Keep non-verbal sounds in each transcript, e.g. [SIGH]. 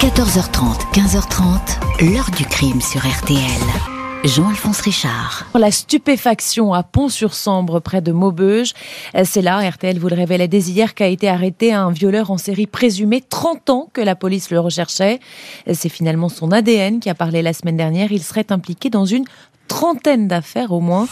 14h30, 15h30, l'heure du crime sur RTL. Jean-Alphonse Richard. La stupéfaction à Pont-sur-Sambre, près de Maubeuge. C'est là, RTL vous le révélait dès hier, qu'a été arrêté un violeur en série présumé 30 ans que la police le recherchait. C'est finalement son ADN qui a parlé la semaine dernière. Il serait impliqué dans une trentaine d'affaires au moins.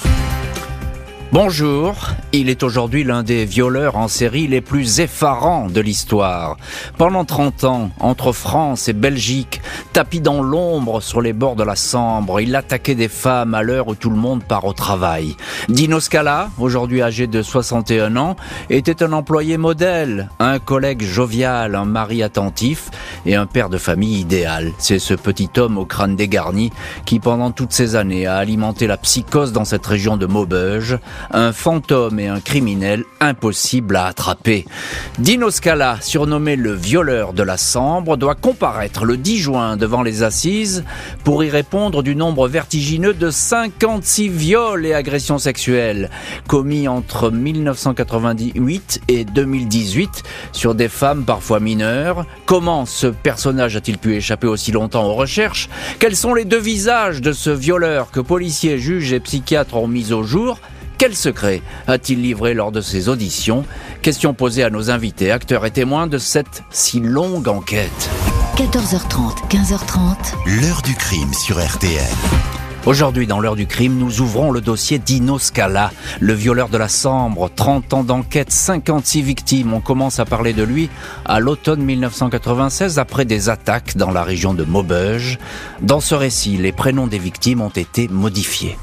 Bonjour, il est aujourd'hui l'un des violeurs en série les plus effarants de l'histoire. Pendant 30 ans, entre France et Belgique, tapis dans l'ombre sur les bords de la Sambre, il attaquait des femmes à l'heure où tout le monde part au travail. Dino Scala, aujourd'hui âgé de 61 ans, était un employé modèle, un collègue jovial, un mari attentif et un père de famille idéal. C'est ce petit homme au crâne dégarni qui pendant toutes ces années a alimenté la psychose dans cette région de Maubeuge un fantôme et un criminel impossible à attraper. Dino Scala, surnommé le violeur de la Sambre, doit comparaître le 10 juin devant les assises pour y répondre du nombre vertigineux de 56 viols et agressions sexuelles commis entre 1998 et 2018 sur des femmes parfois mineures. Comment ce personnage a-t-il pu échapper aussi longtemps aux recherches? Quels sont les deux visages de ce violeur que policiers, juges et psychiatres ont mis au jour? Quel secret a-t-il livré lors de ses auditions Question posée à nos invités, acteurs et témoins de cette si longue enquête. 14h30, 15h30. L'heure du crime sur RTL. Aujourd'hui, dans l'heure du crime, nous ouvrons le dossier d'Ino Scala, le violeur de la Sambre. 30 ans d'enquête, 56 victimes. On commence à parler de lui à l'automne 1996 après des attaques dans la région de Maubeuge. Dans ce récit, les prénoms des victimes ont été modifiés.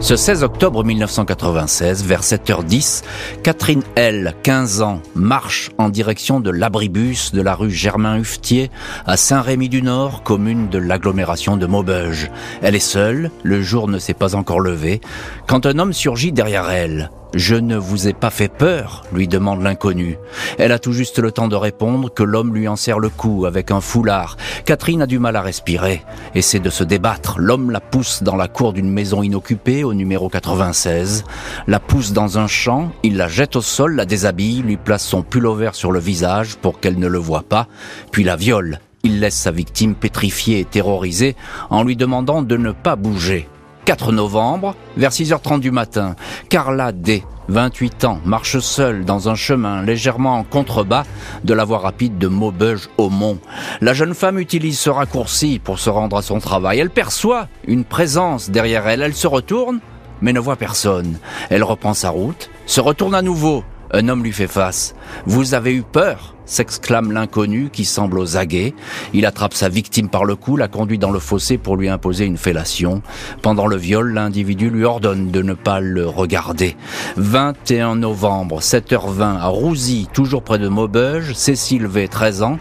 Ce 16 octobre 1996, vers 7h10, Catherine L, 15 ans, marche en direction de l'abribus de la rue Germain-Huftier à Saint-Rémy-du-Nord, commune de l'agglomération de Maubeuge. Elle est seule, le jour ne s'est pas encore levé, quand un homme surgit derrière elle. Je ne vous ai pas fait peur lui demande l'inconnu. Elle a tout juste le temps de répondre que l'homme lui en serre le cou avec un foulard. Catherine a du mal à respirer, essaie de se débattre. L'homme la pousse dans la cour d'une maison inoccupée au numéro 96, la pousse dans un champ, il la jette au sol, la déshabille, lui place son pullover sur le visage pour qu'elle ne le voie pas, puis la viole. Il laisse sa victime pétrifiée et terrorisée en lui demandant de ne pas bouger. 4 novembre, vers 6h30 du matin, Carla D, 28 ans, marche seule dans un chemin légèrement en contrebas de la voie rapide de Maubeuge au Mont. La jeune femme utilise ce raccourci pour se rendre à son travail. Elle perçoit une présence derrière elle. Elle se retourne, mais ne voit personne. Elle reprend sa route, se retourne à nouveau. Un homme lui fait face. Vous avez eu peur s'exclame l'inconnu qui semble aux aguets. Il attrape sa victime par le cou, la conduit dans le fossé pour lui imposer une fellation. Pendant le viol, l'individu lui ordonne de ne pas le regarder. 21 novembre, 7h20, à Rouzy, toujours près de Maubeuge, Cécile V, 13 ans,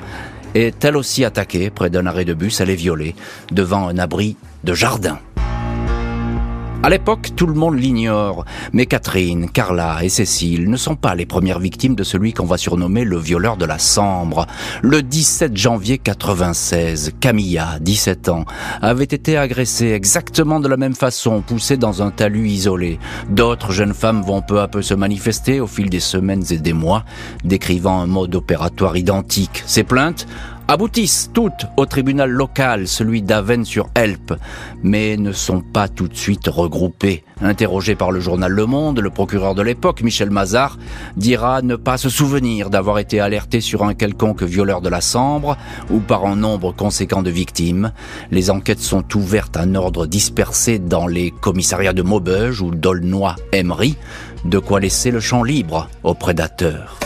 est elle aussi attaquée près d'un arrêt de bus. Elle est violée devant un abri de jardin. À l'époque, tout le monde l'ignore, mais Catherine, Carla et Cécile ne sont pas les premières victimes de celui qu'on va surnommer le violeur de la Sambre. Le 17 janvier 96, Camilla, 17 ans, avait été agressée exactement de la même façon, poussée dans un talus isolé. D'autres jeunes femmes vont peu à peu se manifester au fil des semaines et des mois, décrivant un mode opératoire identique. Ces plaintes aboutissent toutes au tribunal local, celui d'Aven sur Helpe, mais ne sont pas tout de suite regroupées. Interrogé par le journal Le Monde, le procureur de l'époque, Michel Mazard, dira ne pas se souvenir d'avoir été alerté sur un quelconque violeur de la Sambre ou par un nombre conséquent de victimes. Les enquêtes sont ouvertes à un ordre dispersé dans les commissariats de Maubeuge ou d'Aulnoy-Emery, de quoi laisser le champ libre aux prédateurs.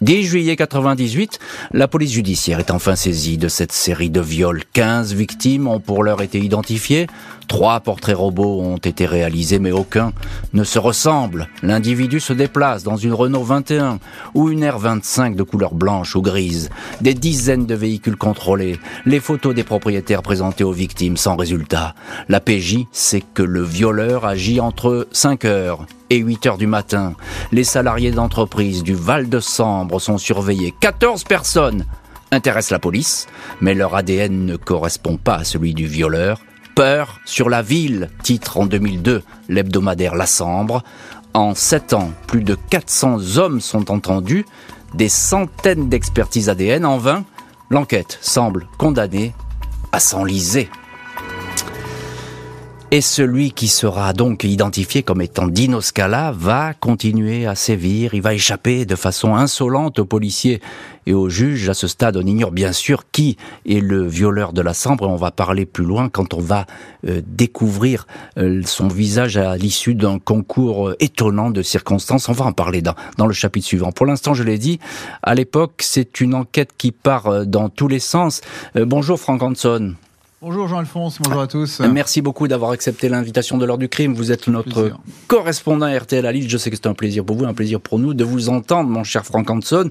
10 juillet 98, la police judiciaire est enfin saisie de cette série de viols. 15 victimes ont pour l'heure été identifiées. Trois portraits robots ont été réalisés, mais aucun ne se ressemble. L'individu se déplace dans une Renault 21 ou une R25 de couleur blanche ou grise. Des dizaines de véhicules contrôlés. Les photos des propriétaires présentées aux victimes sans résultat. La PJ sait que le violeur agit entre 5 heures et 8 heures du matin. Les salariés d'entreprise du Val de Sambre sont surveillés. 14 personnes intéressent la police, mais leur ADN ne correspond pas à celui du violeur. Peur sur la ville, titre en 2002 l'hebdomadaire La Sambre. En 7 ans, plus de 400 hommes sont entendus, des centaines d'expertises ADN en vain. L'enquête semble condamnée à s'enliser. Et celui qui sera donc identifié comme étant Dino Scala va continuer à sévir, il va échapper de façon insolente aux policiers et aux juges. À ce stade, on ignore bien sûr qui est le violeur de la Sambre on va parler plus loin quand on va euh, découvrir euh, son visage à l'issue d'un concours euh, étonnant de circonstances. On va en parler dans, dans le chapitre suivant. Pour l'instant, je l'ai dit, à l'époque, c'est une enquête qui part dans tous les sens. bonjour Frank Hanson. Bonjour Jean-Alphonse, bonjour à tous. Merci beaucoup d'avoir accepté l'invitation de l'heure du crime. Vous êtes notre correspondant RTL à Lille. Je sais que c'est un plaisir pour vous, un plaisir pour nous de vous entendre, mon cher Franck Hanson.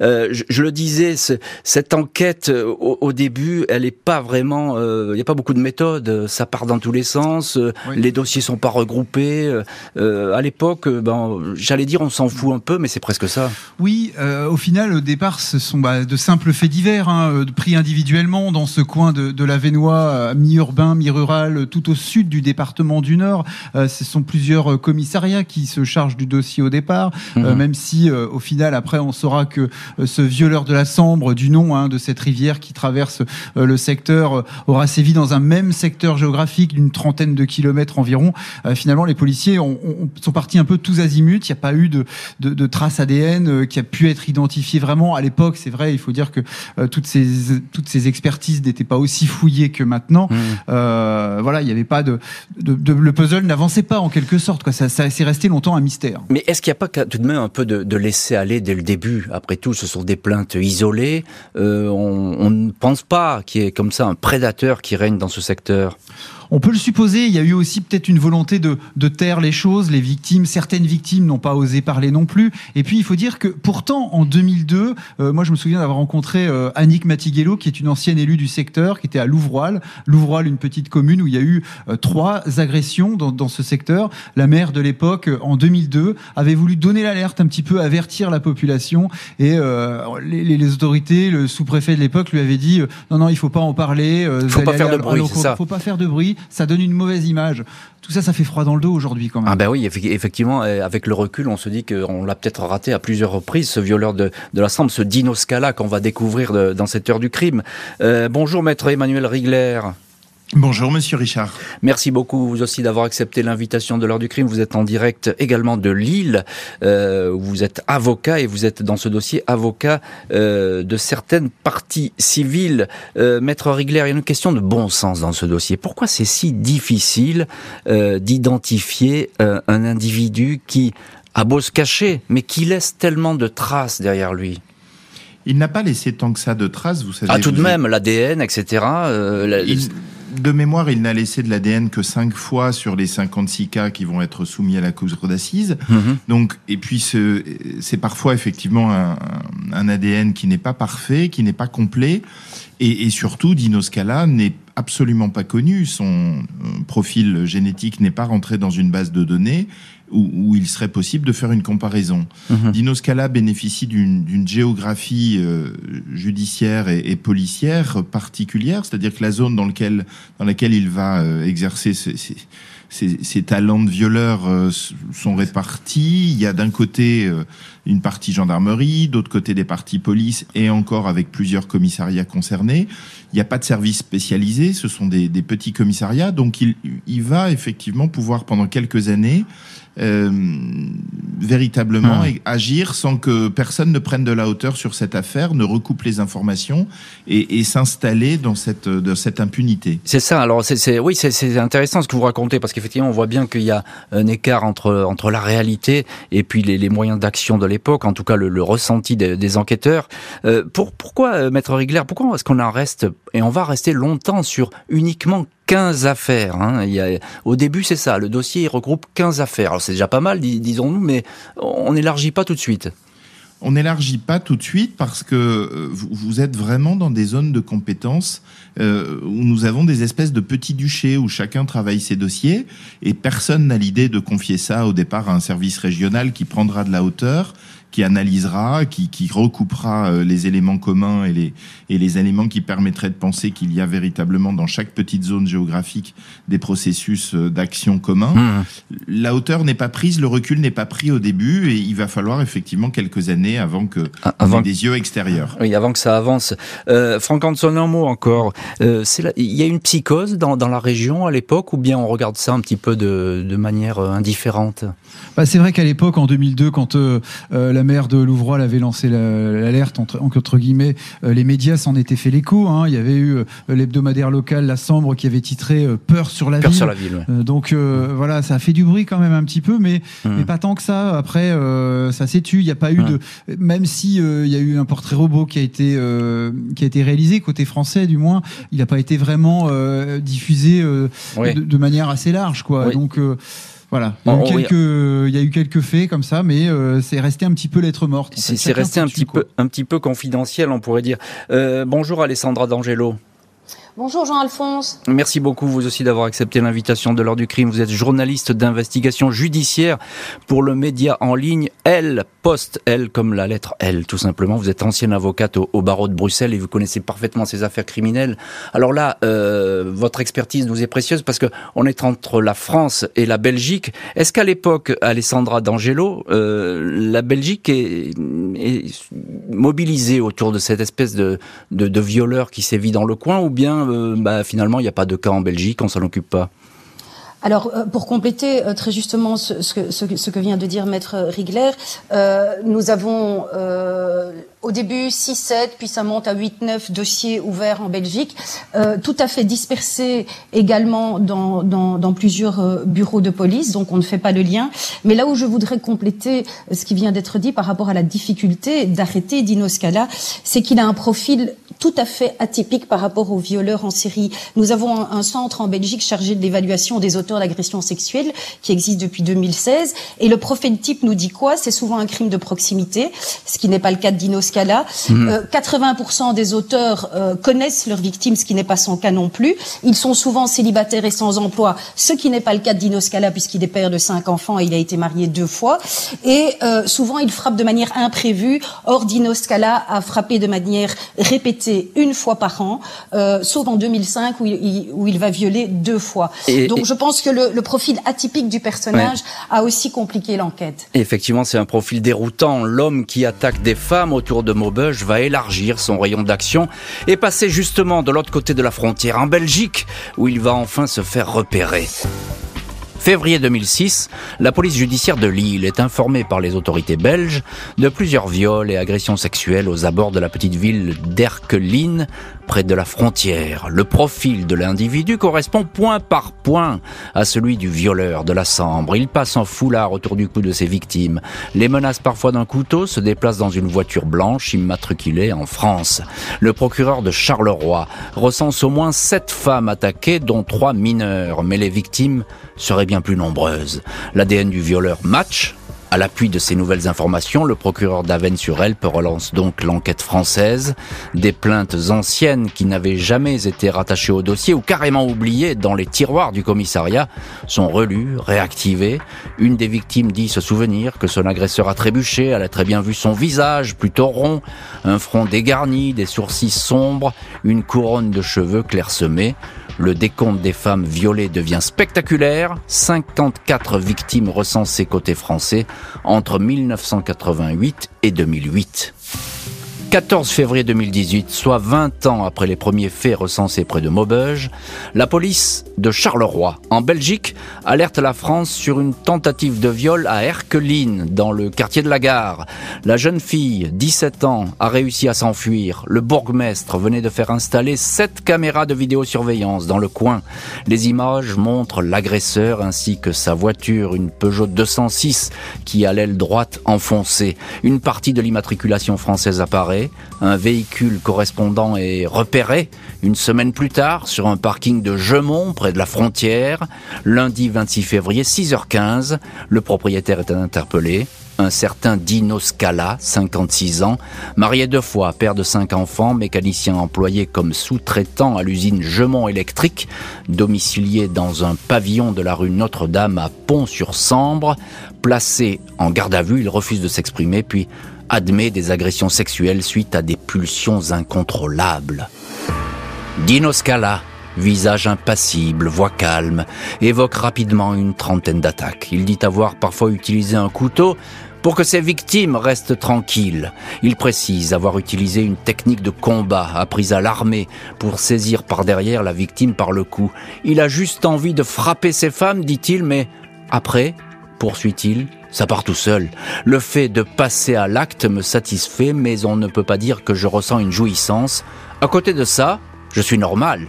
Euh, je, le disais, cette enquête, euh, au, début, elle n'est pas vraiment... Euh, il n'y a pas beaucoup de méthodes. Ça part dans tous les sens. Les dossiers sont pas regroupés. à l'époque, ben, j'allais dire on s'en fout un peu, mais c'est presque ça. Oui, au final, au départ, ce sont bah, de simples faits divers, hein, pris individuellement dans ce coin de, de la Vénois euh, mi-urbain, mi-rural, tout au sud du département du Nord. Euh, ce sont plusieurs euh, commissariats qui se chargent du dossier au départ, mhm. même si au final, après, on saura que ce violeur de la Sambre, du nom hein, de cette rivière qui traverse le secteur, aura sévi dans un même secteur géographique d'une trentaine de kilomètres environ. finalement, les policiers ont, sont partis un peu tous azimuts. Il n'y a pas eu de, de, de traces ADN qui a pu être identifiée vraiment à l'époque. C'est vrai, il faut dire que toutes ces toutes ces expertises n'étaient pas aussi fouillées que maintenant, mmh. euh, voilà, il n'y avait pas de, le puzzle n'avançait pas en quelque sorte. Quoi. Ça, ça s'est resté longtemps un mystère. Mais est-ce qu'il n'y a pas tout de même un peu de, laisser aller dès le début? Après tout, ce sont des plaintes isolées. Euh, on ne pense pas qu'il y ait comme ça un prédateur qui règne dans ce secteur. On peut le supposer, il y a eu aussi peut-être une volonté de, de, taire les choses. Les victimes, certaines victimes n'ont pas osé parler non plus. Et puis il faut dire que pourtant en 2002, euh, moi je me souviens d'avoir rencontré euh, Annick Matiguello, qui est une ancienne élue du secteur, qui était à Louvroil. Louvroil, une petite commune où il y a eu euh, trois agressions dans, dans, ce secteur. La maire de l'époque, en 2002, avait voulu donner l'alerte, un petit peu avertir la population. Et les, les, autorités, le sous-préfet de l'époque lui avait dit non non, il faut pas en parler. faut pas faire de bruit. Faut pas faire de bruit ça donne une mauvaise image. Tout ça, ça fait froid dans le dos aujourd'hui quand même. Ah ben oui, effectivement, avec le recul, on se dit qu'on l'a peut-être raté à plusieurs reprises, ce violeur de, de la Sambre, ce Dino Scala qu'on va découvrir dans cette heure du crime. Euh, bonjour maître Emmanuel Rigler. Bonjour Monsieur Richard. Merci beaucoup vous aussi d'avoir accepté l'invitation de l'heure du crime. Vous êtes en direct également de Lille. Euh, vous êtes avocat et vous êtes dans ce dossier avocat euh, de certaines parties civiles. Euh, Maître Rigler, il y a une question de bon sens dans ce dossier. Pourquoi c'est si difficile d'identifier un individu qui a beau se cacher, mais qui laisse tellement de traces derrière lui? Il n'a pas laissé tant que ça de traces, vous savez. Ah, tout de même, l'ADN, etc. de mémoire, il n'a laissé de l'ADN que 5 fois sur les 56 cas qui vont être soumis à la cour d'assises. Mhm. Donc, et puis c'est parfois effectivement un, ADN qui n'est pas parfait, qui n'est pas complet, et, et surtout Dino Scala n'est absolument pas connu. Son euh, profil génétique n'est pas rentré dans une base de données où, il serait possible de faire une comparaison. Mhm. Dino Scala bénéficie d'une géographie euh, judiciaire et, policière particulière, c'est-à-dire que la zone dans, lequel, dans laquelle il va euh, exercer ses, talents de violeur euh, sont répartis. Il y a d'un côté une partie gendarmerie, d'autre côté des parties police et encore avec plusieurs commissariats concernés. Il n'y a pas de service spécialisé, ce sont des, petits commissariats, donc il, il va effectivement pouvoir pendant quelques années euh, véritablement hmm. agir sans que personne ne prenne de la hauteur sur cette affaire, ne recoupe les informations et, et s'installer dans cette, de cette impunité. C'est ça. Alors, c'est, oui, c'est, intéressant ce que vous racontez parce qu'effectivement, on voit bien qu'il y a un écart entre, entre la réalité et puis les, les moyens d'action de l'époque, en tout cas le, le ressenti des, des enquêteurs. Euh, pour, pourquoi, euh, Maître Rigler, pourquoi est-ce qu'on en reste et on va rester longtemps sur uniquement 15 affaires. Hein. Au début, c'est ça. Le dossier il regroupe 15 affaires. Alors c'est déjà pas mal, disons-nous, mais on n'élargit pas tout de suite. On n'élargit pas tout de suite parce que euh, vous êtes vraiment dans des zones de compétences euh, où nous avons des espèces de petits duchés où chacun travaille ses dossiers et personne n'a l'idée de confier ça au départ à un service régional qui prendra de la hauteur qui analysera, qui, qui recoupera euh, les éléments communs et les, et les éléments qui permettraient de penser qu'il y a véritablement dans chaque petite zone géographique des processus euh, d'action communs. Mmh. La hauteur n'est pas prise, le recul n'est pas pris au début et il va falloir effectivement quelques années avant que ah, avant des yeux extérieurs. Oui, avant que ça avance. Euh, Franck Hanson, un mot encore. Euh, il y a une psychose dans, dans la région à l'époque ou bien on regarde ça un petit peu de, de manière indifférente? Bah, C'est vrai qu'à l'époque, en 2002, quand euh, la maire de Louvroy avait lancé l'alerte, entre, entre guillemets, les médias s'en étaient fait l'écho. Hein. Il y avait eu l'hebdomadaire local, La Sambre, qui avait titré Peur sur la Peur ville. Sur la ville donc voilà, ça a fait du bruit quand même un petit peu, mais, mmh. mais pas tant que ça. Après, ça s'est tu. Il n'y a pas eu de, même si il y a eu un portrait robot qui a été qui a été réalisé côté français, du moins, il n'a pas été vraiment diffusé de, manière assez large, quoi. Donc voilà, il y, a eu quelques, il y a eu quelques faits comme ça, mais c'est resté un petit peu lettre morte. C'est resté un petit peu, un petit peu confidentiel, on pourrait dire. Euh, bonjour Alessandra D'Angelo. Bonjour Jean-Alphonse. Merci beaucoup vous aussi d'avoir accepté l'invitation de l'heure du crime. Vous êtes journaliste d'investigation judiciaire pour le média en ligne L Post L comme la lettre L tout simplement. Vous êtes ancienne avocate au, barreau de Bruxelles et vous connaissez parfaitement ces affaires criminelles. Alors là, euh, votre expertise nous est précieuse parce que on est entre la France et la Belgique. Est-ce qu'à l'époque, Alessandra D'Angelo, euh, la Belgique est, mobilisée autour de cette espèce de, de, de violeur qui sévit dans le coin ou bien euh, bah, finalement, il n'y a pas de cas en Belgique, on s'en occupe pas alors, euh, pour compléter euh, très justement ce, ce, ce, que vient de dire Maître Rigler, euh, nous avons euh, au début 6, 7, puis ça monte à 8, 9 dossiers ouverts en Belgique, euh, tout à fait dispersés également dans, dans, dans plusieurs bureaux de police, donc on ne fait pas le lien. Mais là où je voudrais compléter ce qui vient d'être dit par rapport à la difficulté d'arrêter Dino Scala, c'est qu'il a un profil tout à fait atypique par rapport aux violeurs en série. Nous avons un, un centre en Belgique chargé de l'évaluation des auteurs d'agressions sexuelles qui existe depuis 2016. Et le profil type nous dit quoi? C'est souvent un crime de proximité, ce qui n'est pas le cas de Dino Scala. 80% mhm. euh, des auteurs euh, connaissent leurs victimes, ce qui n'est pas son cas non plus. Ils sont souvent célibataires et sans emploi, ce qui n'est pas le cas de Dino Scala puisqu'il est père de cinq enfants et il a été marié deux fois. Et euh, souvent, il frappe de manière imprévue. Or, Dino Scala a frappé de manière répétée une fois par an, sauf en 2005 où il, où il va violer deux fois. Donc, je pense que le, profil atypique du personnage a aussi compliqué l'enquête. Effectivement, c'est un profil déroutant. L'homme qui attaque des femmes autour de Maubeuge va élargir son rayon d'action et passer justement de l'autre côté de la frontière, en Belgique, où il va enfin se faire repérer. Février 2006, la police judiciaire de Lille est informée par les autorités belges de plusieurs viols et agressions sexuelles aux abords de la petite ville d'Erkeline, près de la frontière. Le profil de l'individu correspond point par point à celui du violeur de la Sambre. Il passe en foulard autour du cou de ses victimes, les menace parfois d'un couteau, se déplace dans une voiture blanche immatriculée en France. Le procureur de Charleroi recense au moins sept femmes attaquées, dont trois mineurs, mais les victimes seraient bien plus nombreuses. L'ADN du violeur match à l'appui de ces nouvelles informations, le procureur d'Avennes-sur-Elpe relance donc l'enquête française. Des plaintes anciennes qui n'avaient jamais été rattachées au dossier ou carrément oubliées dans les tiroirs du commissariat sont relues, réactivées. Une des victimes dit se souvenir que son agresseur a trébuché, elle a très bien vu son visage plutôt rond, un front dégarni, des sourcils sombres, une couronne de cheveux clairsemés. Le décompte des femmes violées devient spectaculaire. 54 victimes recensées côté français entre 1988 et 2008. 14 février 2018, soit 20 ans après les premiers faits recensés près de Maubeuge, la police de Charleroi, en Belgique, alerte la France sur une tentative de viol à Erkeline, dans le quartier de la gare. La jeune fille, 17 ans, a réussi à s'enfuir. Le bourgmestre venait de faire installer 7 caméras de vidéosurveillance dans le coin. Les images montrent l'agresseur ainsi que sa voiture, une Peugeot 206, qui a l'aile droite enfoncée. Une partie de l'immatriculation française apparaît un véhicule correspondant est repéré une semaine plus tard sur un parking de Gemont près de la frontière. Lundi 26 février, 6h15, le propriétaire est interpellé. un certain Dino Scala, 56 ans, marié deux fois, père de cinq enfants, mécanicien employé comme sous-traitant à l'usine Gemont Électrique, domicilié dans un pavillon de la rue Notre-Dame à Pont-sur-Sambre. Placé en garde à vue, il refuse de s'exprimer, puis admet des agressions sexuelles suite à des pulsions incontrôlables. Dino Scala, visage impassible, voix calme, évoque rapidement une trentaine d'attaques. Il dit avoir parfois utilisé un couteau pour que ses victimes restent tranquilles. Il précise avoir utilisé une technique de combat apprise à l'armée pour saisir par derrière la victime par le cou. Il a juste envie de frapper ses femmes, dit-il, mais après, poursuit-il, ça part tout seul. Le fait de passer à l'acte me satisfait, mais on ne peut pas dire que je ressens une jouissance. À côté de ça, je suis normal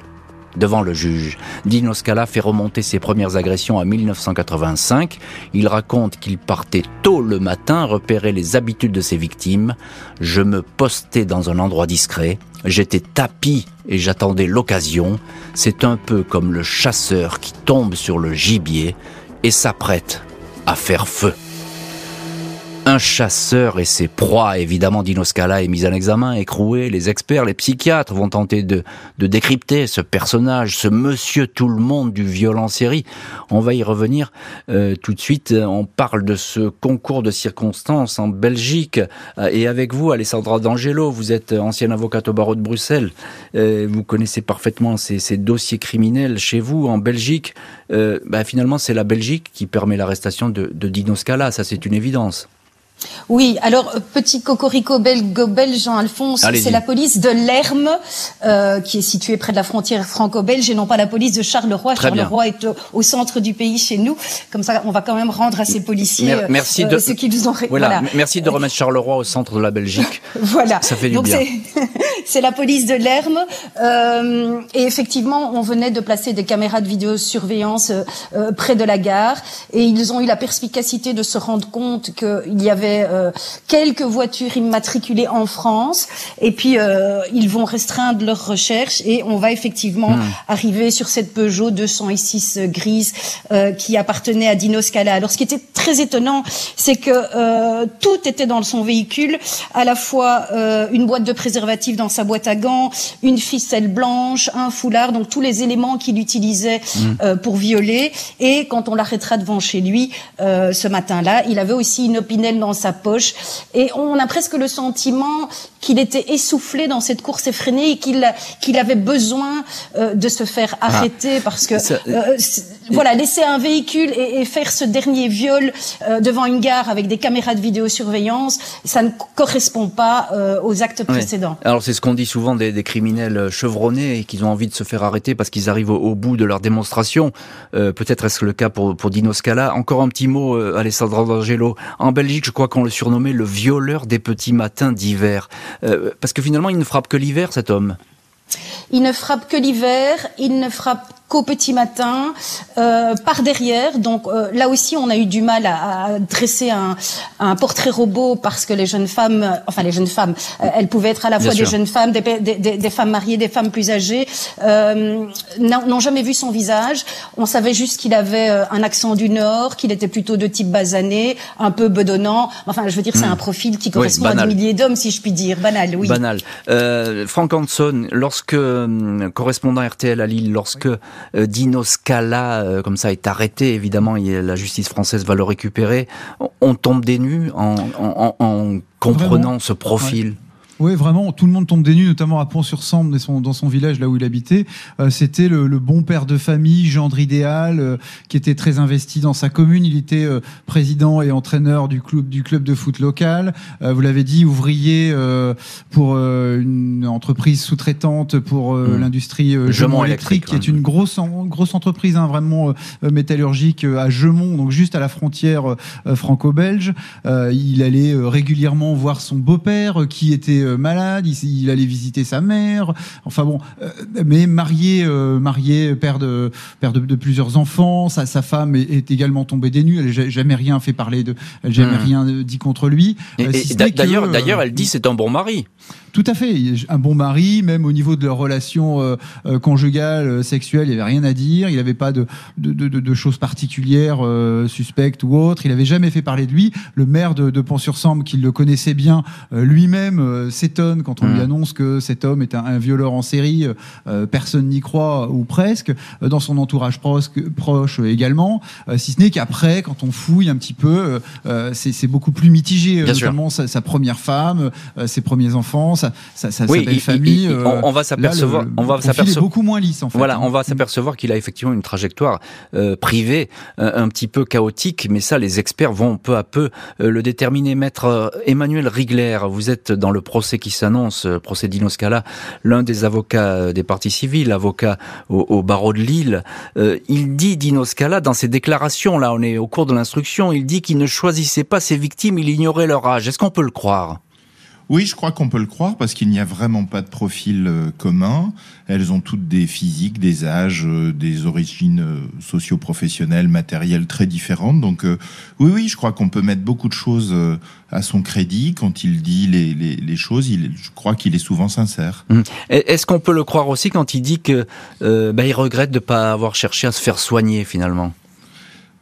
devant le juge. Dino Scala fait remonter ses premières agressions à 1985. Il raconte qu'il partait tôt le matin repérer les habitudes de ses victimes. Je me postais dans un endroit discret. J'étais tapis et j'attendais l'occasion. C'est un peu comme le chasseur qui tombe sur le gibier et s'apprête à faire feu. Un chasseur et ses proies, évidemment, Dino Scala est mis en examen, écroué. Les experts, les psychiatres vont tenter de, décrypter ce personnage, ce monsieur tout le monde du violent série. On va y revenir euh, tout de suite. On parle de ce concours de circonstances en Belgique. Euh, et avec vous, Alessandra D'Angelo, vous êtes ancienne avocate au barreau de Bruxelles. Euh, vous connaissez parfaitement ces, dossiers criminels chez vous, en Belgique. Bah, finalement, c'est la Belgique qui permet l'arrestation de, de Dino. Ça, c'est une évidence. Oui, alors euh, petit cocorico belgo-belge Jean-Alphonse, c'est la police de Lerme euh, qui est située près de la frontière franco-belge et non pas la police de Charleroi. Charleroi est au, centre du pays chez nous. Comme ça, on va quand même rendre à ces policiers merci euh, de, ce qu'ils ont. Voilà, merci de remettre Charleroi au centre de la Belgique. [LAUGHS] voilà, ça fait du bien. [LAUGHS] C'est la police de Lerme euh, et effectivement, on venait de placer des caméras de vidéosurveillance euh, près de la gare et ils ont eu la perspicacité de se rendre compte qu'il y avait euh, quelques voitures immatriculées en France. Et puis, euh, ils vont restreindre leurs recherches et on va effectivement hmm. arriver sur cette Peugeot 206 grise euh, qui appartenait à Dino Scala. Alors, ce qui était très étonnant, c'est que tout était dans son véhicule, à la fois une boîte de préservatifs dans sa boîte à gants, une ficelle blanche, un foulard, donc tous les éléments qu'il utilisait hmm. pour violer. Et quand on l'arrêtera devant chez lui ce matin-là, il avait aussi une opinel dans sa poche. Et on a presque le sentiment qu'il était essoufflé dans cette course effrénée et qu'il qu'il avait besoin euh, de se faire ah. arrêter parce que euh, voilà laisser un véhicule et, faire ce dernier viol euh, devant une gare avec des caméras de vidéosurveillance ça ne correspond pas aux actes précédents. Alors c'est ce qu'on dit souvent des, des, criminels chevronnés et qu'ils ont envie de se faire arrêter parce qu'ils arrivent au, bout de leur démonstration. Peut-être est-ce le cas pour, pour Dino Scala. Encore un petit mot, Alessandro D'Angelo. En Belgique, je crois qu'on le surnommait le violeur des petits matins d'hiver. Euh, parce que finalement, il ne frappe que l'hiver, cet homme. Il ne frappe que l'hiver, il ne frappe qu'au petit matin, euh, par derrière. Donc euh, là aussi, on a eu du mal à, dresser un, un, portrait robot parce que les jeunes femmes, enfin les jeunes femmes, euh, elles pouvaient être à la fois des jeunes femmes, des, des, des, femmes mariées, des femmes plus âgées, euh, n'ont jamais vu son visage. On savait juste qu'il avait un accent du Nord, qu'il était plutôt de type basané, un peu bedonnant. Enfin, je veux dire, c'est hmm. un profil qui correspond à des milliers d'hommes, si je puis dire. Banal, oui. Banal. Frank Hanson, lorsque correspondant RTL à Lille, lorsque euh, Dino Scala, euh, comme ça, est arrêté. Évidemment, la justice française va le récupérer. On tombe des nues en, comprenant ce profil. Oui, vraiment, tout le monde tombe des nues, notamment à Pont-sur-Sambre, dans son, village, là où il habitait. Euh, c'était le, bon père de famille, gendre idéal, euh, qui était très investi dans sa commune. Il était euh, président et entraîneur du club, du club de foot local. vous l'avez dit, ouvrier pour une entreprise sous-traitante pour mmh. l'industrie Gemont électrique, qui est une grosse, grosse entreprise, hein, vraiment métallurgique à Gemont, donc juste à la frontière franco-belge. il allait régulièrement voir son beau-père, qui était malade, il, allait visiter sa mère. Enfin bon, euh, mais marié, euh, marié, père de père de, plusieurs enfants. Sa, sa femme est, également tombée des nues. Elle n'a jamais rien fait parler de, elle n'a jamais hmm. rien dit contre lui. D'ailleurs, d'ailleurs, elle dit c'est un bon mari. Tout à fait. Un bon mari, même au niveau de leur relation euh, euh, conjugale, euh, sexuelle, il n'y avait rien à dire. Il n'avait pas de, de, de, de, choses particulières, suspectes ou autres. Il n'avait jamais fait parler de lui. Le maire de, Pont-sur-Sambre, qui le connaissait bien, lui-même s'étonne quand on lui mmh. annonce que cet homme est un, un violeur en série. personne n'y croit ou presque. Dans son entourage proche, proche également. si ce n'est qu'après, quand on fouille un petit peu, c'est beaucoup plus mitigé. notamment sa, sa, première femme, ses premiers enfants sa, belle famille. Euh, on, va s'apercevoir, on va s'apercevoir beaucoup moins lisse en fait. Voilà, on va s'apercevoir qu'il a effectivement une trajectoire euh, privée euh, un petit peu chaotique, mais ça, les experts vont peu à peu le déterminer. Maître Emmanuel Rigler, vous êtes dans le procès qui s'annonce, procès Dino Scala, l'un des avocats des partis civils, avocat au, barreau de Lille. il dit Dino Scala dans ses déclarations, là, on est au cours de l'instruction, il dit qu'il ne choisissait pas ses victimes, il ignorait leur âge. Est-ce qu'on peut le croire? Oui, je crois qu'on peut le croire parce qu'il n'y a vraiment pas de profil euh, commun. Elles ont toutes des physiques, des âges, euh, des origines euh, socio-professionnelles, matérielles très différentes. Donc oui, oui, je crois qu'on peut mettre beaucoup de choses à son crédit quand il dit les, les, les choses. Il, je crois qu'il est souvent sincère. Hum. Est-ce qu'on peut le croire aussi quand il dit que bah, il regrette de ne pas avoir cherché à se faire soigner finalement?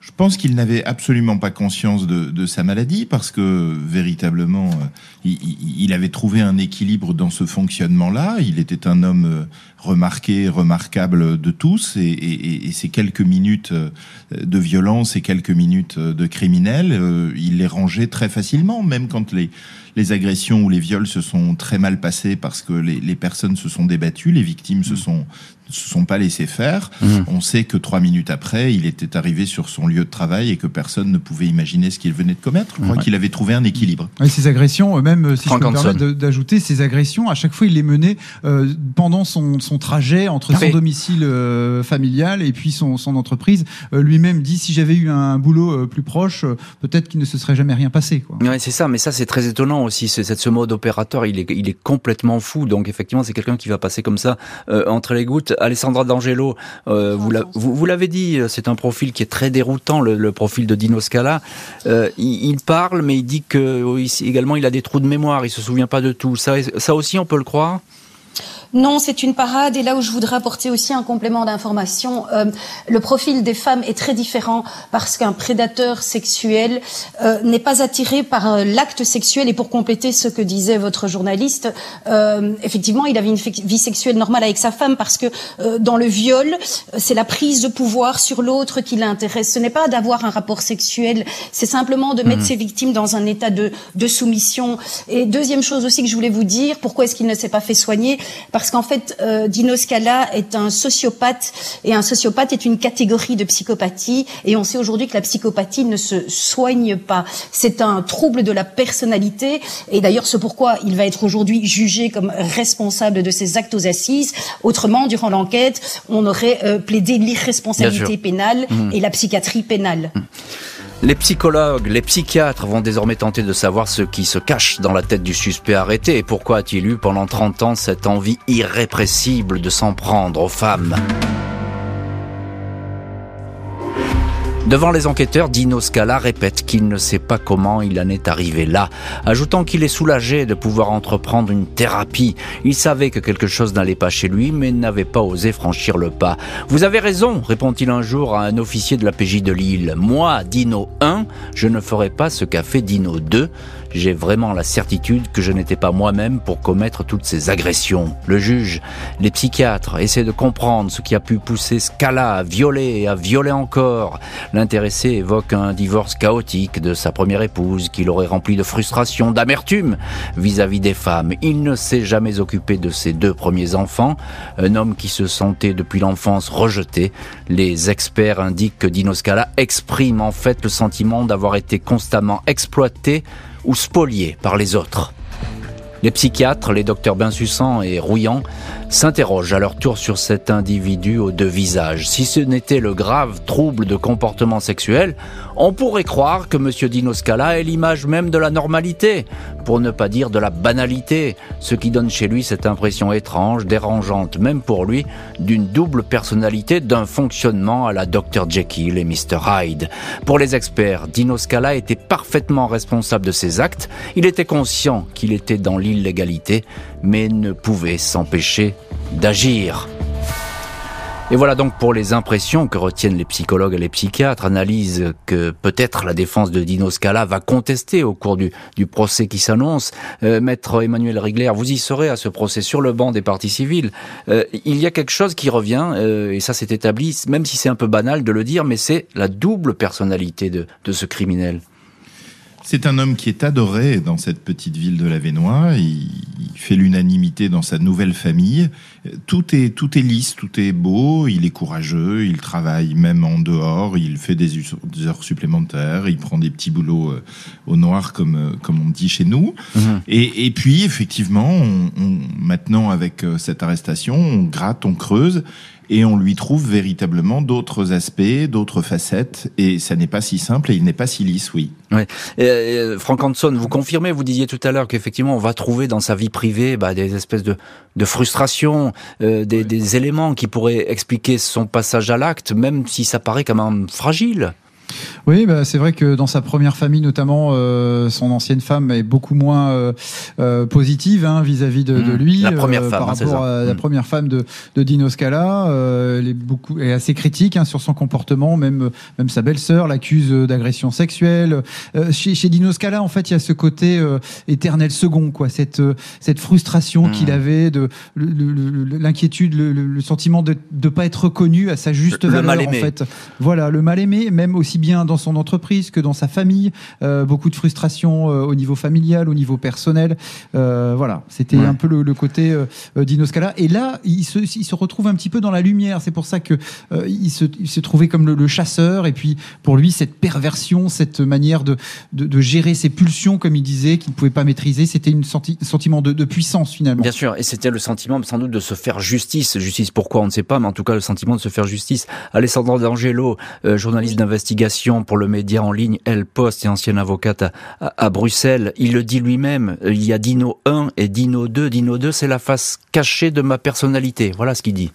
Je pense qu'il n'avait absolument pas conscience de, de, sa maladie parce que véritablement, euh, il, il, avait trouvé un équilibre dans ce fonctionnement-là. Il était un homme euh, remarqué, remarquable de tous, et, et, et, ces quelques minutes euh, de violence et quelques minutes de criminel, il les rangeait très facilement, même quand les, les agressions ou les viols se sont très mal passés parce que les, les personnes se sont débattues, les victimes se mmh. sont se sont pas laissés faire. Mmh. On sait que trois minutes après, il était arrivé sur son lieu de travail et que personne ne pouvait imaginer ce qu'il venait de commettre. Je crois qu'il avait trouvé un équilibre. Et ces agressions, même euh, si je peux me permettre d'ajouter, ces agressions, à chaque fois, il les menait euh, pendant son, son, trajet entre son domicile euh, familial et puis son, son entreprise. Euh, Lui-même dit si j'avais eu un boulot plus proche, peut-être qu'il ne se serait jamais rien passé. Quoi. Ouais, c'est ça, mais ça c'est très étonnant aussi. Ce, ce mode opérateur, il est, il est complètement fou. Donc effectivement, c'est quelqu'un qui va passer comme ça entre les gouttes. Alessandra D'Angelo, euh, vous l'avez dit, c'est un profil qui est très déroutant, le, profil de Dino Scala. Euh, il, parle, mais il dit que également il a des trous de mémoire, il se souvient pas de tout. Ça aussi, on peut le croire? Non, c'est une parade. Et là où je voudrais apporter aussi un complément d'information, euh, le profil des femmes est très différent parce qu'un prédateur sexuel euh, n'est pas attiré par euh, l'acte sexuel. Et pour compléter ce que disait votre journaliste, effectivement, il avait une vie sexuelle normale avec sa femme parce que dans le viol, c'est la prise de pouvoir sur l'autre qui l'intéresse. Ce n'est pas d'avoir un rapport sexuel, c'est simplement de mettre mmh. ses victimes dans un état de, de soumission. Et deuxième chose aussi que je voulais vous dire, pourquoi est-ce qu'il ne s'est pas fait soigner? Parce qu'en fait, euh, Dino Scala est un sociopathe et un sociopathe est une catégorie de psychopathie et on sait aujourd'hui que la psychopathie ne se soigne pas. C'est un trouble de la personnalité et d'ailleurs c'est pourquoi il va être aujourd'hui jugé comme responsable de ses actes aux assises. Autrement, durant l'enquête, on aurait euh, plaidé l'irresponsabilité pénale mmh. et la psychiatrie pénale. Mmh. Les psychologues, les psychiatres vont désormais tenter de savoir ce qui se cache dans la tête du suspect arrêté et pourquoi a-t-il eu pendant 30 ans cette envie irrépressible de s'en prendre aux femmes. Devant les enquêteurs, Dino Scala répète qu'il ne sait pas comment il en est arrivé là, ajoutant qu'il est soulagé de pouvoir entreprendre une thérapie. Il savait que quelque chose n'allait pas chez lui, mais n'avait pas osé franchir le pas. Vous avez raison, répond-il un jour à un officier de la PJ de Lille. Moi, Dino 1, je ne ferai pas ce qu'a fait Dino 2 j'ai vraiment la certitude que je n'étais pas moi-même pour commettre toutes ces agressions. Le juge, les psychiatres essaient de comprendre ce qui a pu pousser Scala à violer et à violer encore. L'intéressé évoque un divorce chaotique de sa première épouse qui l'aurait rempli de frustration, d'amertume vis-à-vis des femmes. Il ne s'est jamais occupé de ses deux premiers enfants, un homme qui se sentait depuis l'enfance rejeté. Les experts indiquent que Dino Scala exprime en fait le sentiment d'avoir été constamment exploité ou spoliés par les autres. Les psychiatres, les docteurs Bensussan et Rouillant, s'interrogent à leur tour sur cet individu aux deux visages. Si ce n'était le grave trouble de comportement sexuel, on pourrait croire que M. Dino Scala est l'image même de la normalité, pour ne pas dire de la banalité, ce qui donne chez lui cette impression étrange, dérangeante même pour lui, d'une double personnalité, d'un fonctionnement à la Dr Jekyll et Mr Hyde. Pour les experts, Dino Scala était parfaitement responsable de ses actes, il était conscient qu'il était dans l'illégalité, mais ne pouvait s'empêcher d'agir. Et voilà donc pour les impressions que retiennent les psychologues et les psychiatres, analyse que peut-être la défense de Dino Scala va contester au cours du, procès qui s'annonce. Euh, Maître Emmanuel Rigler, vous y serez à ce procès sur le banc des parties civiles. Euh, il y a quelque chose qui revient, euh, et ça s'est établi, même si c'est un peu banal de le dire, mais c'est la double personnalité de ce criminel. C'est un homme qui est adoré dans cette petite ville de la Il, il fait l'unanimité dans sa nouvelle famille. Tout est, tout est lisse, tout est beau. Il est courageux. Il travaille même en dehors. Il fait des, heures supplémentaires. Il prend des petits boulots euh, au noir, comme, euh, comme on dit chez nous. Mhm. Et, et, puis, effectivement, on, on, maintenant, avec euh, cette arrestation, on gratte, on creuse et on lui trouve véritablement d'autres aspects, d'autres facettes, et ça n'est pas si simple et il n'est pas si lisse, oui. Ouais. Franck Hanson, vous confirmez, vous disiez tout à l'heure qu'effectivement on va trouver dans sa vie privée bah, des espèces de, de frustration, euh, des, des éléments qui pourraient expliquer son passage à l'acte, même si ça paraît quand même fragile. Oui, bah, c'est vrai que dans sa première famille, notamment, euh, son ancienne femme est beaucoup moins euh, euh positive hein, vis-à-vis de, de, mmh. lui. La première euh, femme, par rapport à la mmh. première femme de, de Dino Scala, euh, elle est beaucoup, est assez critique hein, sur son comportement. Même, même sa belle-sœur l'accuse d'agression sexuelle. chez, chez Dino Scala, en fait, il y a ce côté éternel second, quoi. Cette, cette frustration mmh. qu'il avait, de l'inquiétude, le, le, le, sentiment de ne pas être reconnu à sa juste le, valeur, en fait. Voilà, le mal aimé, même aussi bien dans son entreprise que dans sa famille. Euh, beaucoup de frustration euh, au niveau familial, au niveau personnel. Euh, voilà, c'était ouais. un peu le, le côté euh, Dino Scala. Et là, il se, il se, retrouve un petit peu dans la lumière. C'est pour ça que il, se, il se trouvait comme le, le, chasseur. Et puis pour lui, cette perversion, cette manière de, de, de gérer ses pulsions, comme il disait, qu'il ne pouvait pas maîtriser, c'était un senti sentiment de, de, puissance finalement. Bien sûr, et c'était le sentiment sans doute de se faire justice. Justice pourquoi on ne sait pas, mais en tout cas le sentiment de se faire justice. Alessandro D'Angelo, journaliste d'investigation pour le média en ligne Elle Post et ancienne avocate à, Bruxelles. Il le dit lui-même, il y a Dino 1 et Dino 2. Dino 2, c'est la face cachée de ma personnalité. Voilà ce qu'il dit.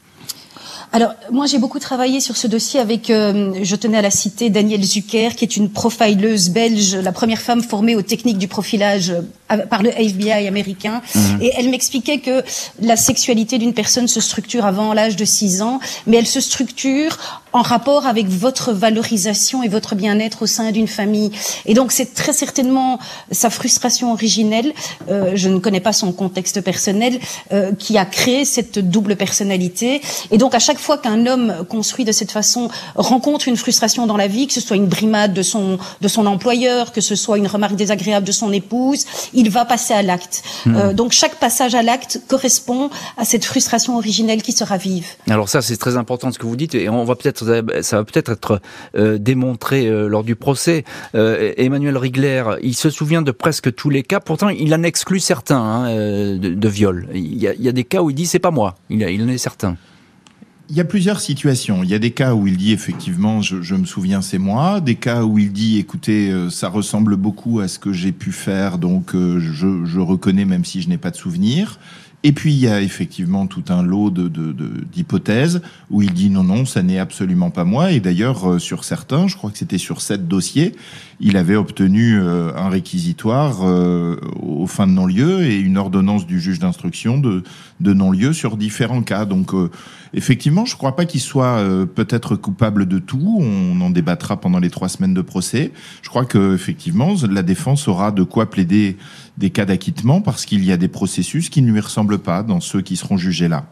Alors, moi, j'ai beaucoup travaillé sur ce dossier avec, euh, je tenais à la citer, Danielle Zucker, qui est une profileuse belge, la première femme formée aux techniques du profilage par le FBI américain. Mmh. Et elle m'expliquait que la sexualité d'une personne se structure avant l'âge de 6 ans, mais elle se structure en rapport avec votre valorisation et votre bien-être au sein d'une famille. Et donc, c'est très certainement sa frustration originelle, euh, je ne connais pas son contexte personnel, euh, qui a créé cette double personnalité. Et donc, à chaque fois qu'un homme construit de cette façon rencontre une frustration dans la vie, que ce soit une brimade de son, de son employeur, que ce soit une remarque désagréable de son épouse, il va passer à l'acte. Mmh. Euh, donc, chaque passage à l'acte correspond à cette frustration originelle qui se ravive. Alors ça, c'est très important ce que vous dites, et on va peut-être ça va peut-être être euh, démontré euh, lors du procès. Emmanuel Rigler, il se souvient de presque tous les cas, pourtant il en exclut certains hein, de, de, viol. Il y, a, il y, a, des cas où il dit c'est pas moi, il, il en est certain. Il y a plusieurs situations. Il y a des cas où il dit effectivement, je, je me souviens, c'est moi. Des cas où il dit, écoutez, euh, ça ressemble beaucoup à ce que j'ai pu faire, donc euh, je, je, reconnais même si je n'ai pas de souvenir. Et puis il y a effectivement tout un lot de, d'hypothèses où il dit non, non, ça n'est absolument pas moi. Et d'ailleurs, euh, sur certains, je crois que c'était sur sept dossiers, il avait obtenu euh, un réquisitoire euh, au fin de non-lieu et une ordonnance du juge d'instruction de, de non-lieu sur différents cas. Donc effectivement, je ne crois pas qu'il soit peut-être coupable de tout. On en débattra pendant les trois semaines de procès. Je crois que effectivement, la défense aura de quoi plaider des cas d'acquittement parce qu'il y a des processus qui ne lui ressemblent pas dans ceux qui seront jugés là.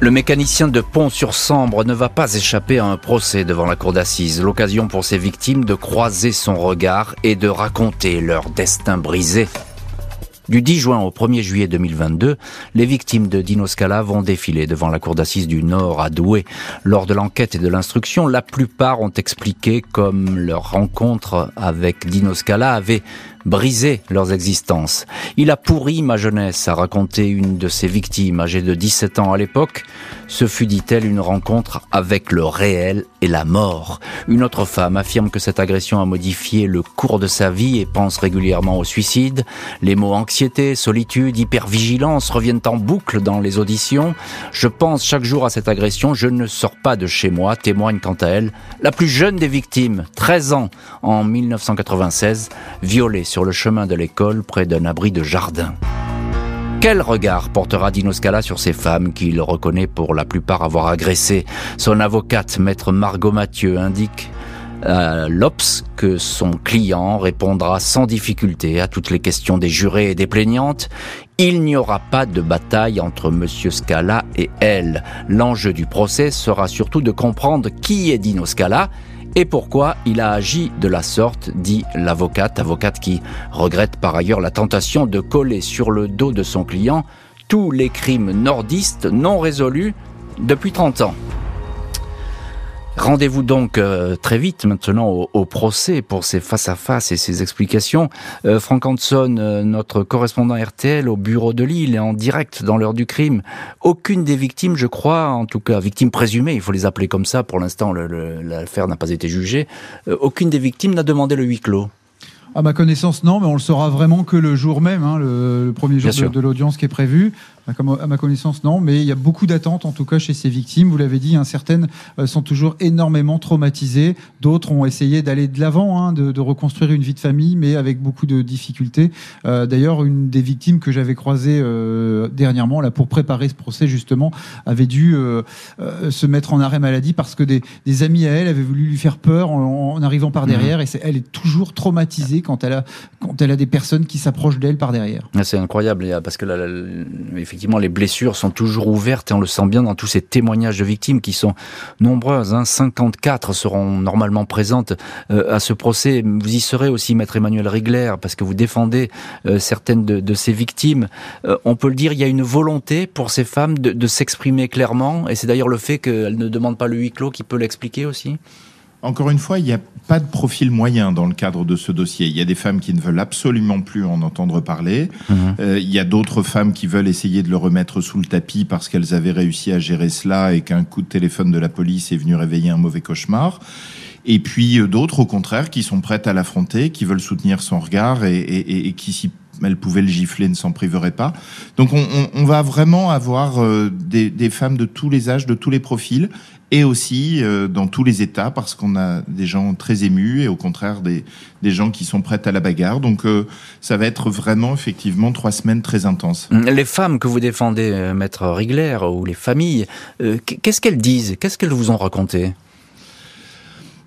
Le mécanicien de Pont-sur-Sambre ne va pas échapper à un procès devant la cour d'assises, l'occasion pour ses victimes de croiser son regard et de raconter leur destin brisé. Du 10 juin au 1er juillet 2022, les victimes de Dino Scala vont défiler devant la cour d'assises du Nord à Douai. Lors de l'enquête et de l'instruction, la plupart ont expliqué comme leur rencontre avec Dino Scala avait brisé leurs existences. Il a pourri ma jeunesse, a raconté une de ses victimes, âgée de 17 ans à l'époque. Ce fut, dit-elle, une rencontre avec le réel et la mort. Une autre femme affirme que cette agression a modifié le cours de sa vie et pense régulièrement au suicide. Les mots anxiété, solitude, hypervigilance reviennent en boucle dans les auditions. Je pense chaque jour à cette agression, je ne sors pas de chez moi, témoigne quant à elle la plus jeune des victimes, 13 ans, en 1996, violée sur le chemin de l'école près d'un abri de jardin. Quel regard portera Dino Scala sur ces femmes qu'il reconnaît pour la plupart avoir agressées Son avocate, maître Margot Mathieu, indique à l'Obs que son client répondra sans difficulté à toutes les questions des jurés et des plaignantes. Il n'y aura pas de bataille entre Monsieur Scala et elle. L'enjeu du procès sera surtout de comprendre qui est Dino Scala et pourquoi il a agi de la sorte, dit l'avocate, avocate qui regrette par ailleurs la tentation de coller sur le dos de son client tous les crimes nordistes non résolus depuis 30 ans. Rendez-vous donc euh, très vite maintenant au, procès pour ces face-à-face et ces explications. Euh, Franck Hanson, euh, notre correspondant RTL au bureau de Lille, est en direct dans l'heure du crime. Aucune des victimes, je crois, en tout cas victimes présumées, il faut les appeler comme ça, pour l'instant l'affaire n'a pas été jugée, aucune des victimes n'a demandé le huis clos. À ma connaissance, non, mais on le saura vraiment que le jour même, hein, le, premier jour de, de l'audience qui est prévu. À ma connaissance, non, mais il y a beaucoup d'attentes, en tout cas, chez ces victimes. Vous l'avez dit, hein, certaines euh, sont toujours énormément traumatisées. D'autres ont essayé d'aller de l'avant, hein, de, de, reconstruire une vie de famille, mais avec beaucoup de difficultés. Euh, D'ailleurs, une des victimes que j'avais croisées euh, dernièrement, là, pour préparer ce procès, justement, avait dû euh, se mettre en arrêt maladie parce que des, des, amis à elle avaient voulu lui faire peur en, en arrivant par derrière. Mmh. Et elle est toujours traumatisée quand elle a, quand elle a des personnes qui s'approchent d'elle par derrière. Ah, c'est incroyable, parce que là, effectivement, les blessures sont toujours ouvertes et on le sent bien dans tous ces témoignages de victimes qui sont nombreuses. Hein. 54 seront normalement présentes euh, à ce procès. Vous y serez aussi, maître Emmanuel Rigler, parce que vous défendez euh, certaines de, de, ces victimes. Euh, on peut le dire, il y a une volonté pour ces femmes de s'exprimer clairement, et c'est d'ailleurs le fait qu'elles ne demandent pas le huis clos qui peut l'expliquer aussi. Encore une fois, il n'y a pas de profil moyen dans le cadre de ce dossier. Il y a des femmes qui ne veulent absolument plus en entendre parler. Mmh. Euh, il y a d'autres femmes qui veulent essayer de le remettre sous le tapis parce qu'elles avaient réussi à gérer cela et qu'un coup de téléphone de la police est venu réveiller un mauvais cauchemar. Et puis euh, d'autres, au contraire, qui sont prêtes à l'affronter, qui veulent soutenir son regard et, et, et qui, si elles pouvaient le gifler, ne s'en priveraient pas. Donc on, on, on va vraiment avoir euh, des, des, femmes de tous les âges, de tous les profils, et aussi euh, dans tous les États, parce qu'on a des gens très émus et au contraire des, des gens qui sont prêts à la bagarre. Donc euh, ça va être vraiment effectivement trois semaines très intenses. Les femmes que vous défendez, euh, Maître Rigler, ou les familles, qu'est-ce qu'elles disent? Qu'est-ce qu'elles vous ont raconté?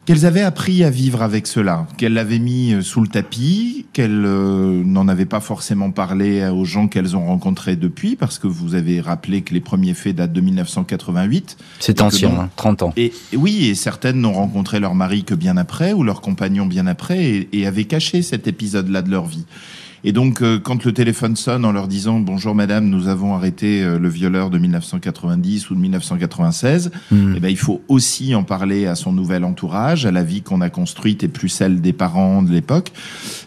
Qu'elles avaient appris à vivre avec cela, qu'elles l'avaient mis euh, sous le tapis, qu'elles euh, n'en avaient pas forcément parlé aux gens qu'elles ont rencontrés depuis, parce que vous avez rappelé que les premiers faits datent de 1988. C'est ancien, donc, hein, 30 ans. Et, et, oui, et certaines n'ont rencontré leur mari que bien après, ou leur compagnon bien après, et, et avaient caché cet épisode-là de leur vie. Et donc, euh, quand le téléphone sonne en leur disant bonjour madame, nous avons arrêté euh, le violeur de 1990 ou de 1996, mmh. eh ben, il faut aussi en parler à son nouvel entourage, à la vie qu'on a construite et plus celle des parents de l'époque.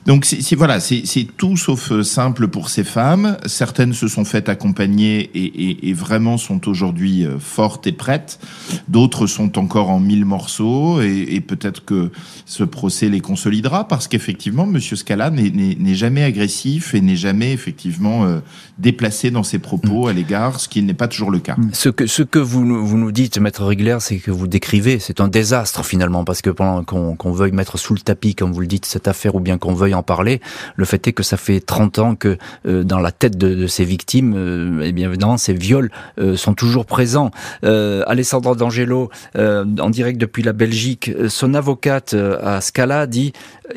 Donc, c'est voilà, c'est tout sauf euh, simple pour ces femmes. Certaines se sont faites accompagner et, et, et vraiment sont aujourd'hui fortes et prêtes. D'autres sont encore en mille morceaux et, et peut-être que ce procès les consolidera parce qu'effectivement, Monsieur Scala n'est jamais agressif agressif et n'est jamais effectivement euh, déplacé dans ses propos à l'égard, ce qui n'est pas toujours le cas. Ce que, ce que vous, vous nous dites, Maître Rigler, c'est que vous décrivez, c'est un désastre finalement, parce que pendant qu'on qu veuille mettre sous le tapis, comme vous le dites, cette affaire, ou bien qu'on veuille en parler, le fait est que ça fait 30 ans que euh, dans la tête de, de ces victimes, euh, eh bien évidemment, ces viols euh, sont toujours présents. Euh, Alessandro D'Angelo, euh, en direct depuis la Belgique, son avocate à Scala dit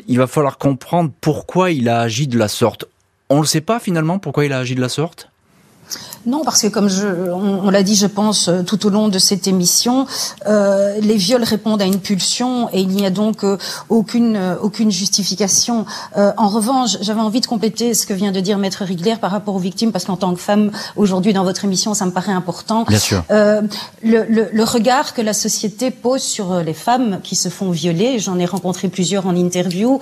il va falloir comprendre pourquoi il a agi de la sorte. On ne le sait pas finalement pourquoi il a agi de la sorte? Non, parce que comme je, on, on l'a dit, je pense, euh, tout au long de cette émission, euh, les viols répondent à une pulsion et il n'y a donc euh, aucune, euh, aucune justification. En revanche, j'avais envie de compléter ce que vient de dire Maître Rigler par rapport aux victimes, parce qu'en tant que femme, aujourd'hui, dans votre émission, ça me paraît important. Bien sûr. Le, le, le, regard que la société pose sur les femmes qui se font violer, j'en ai rencontré plusieurs en interview,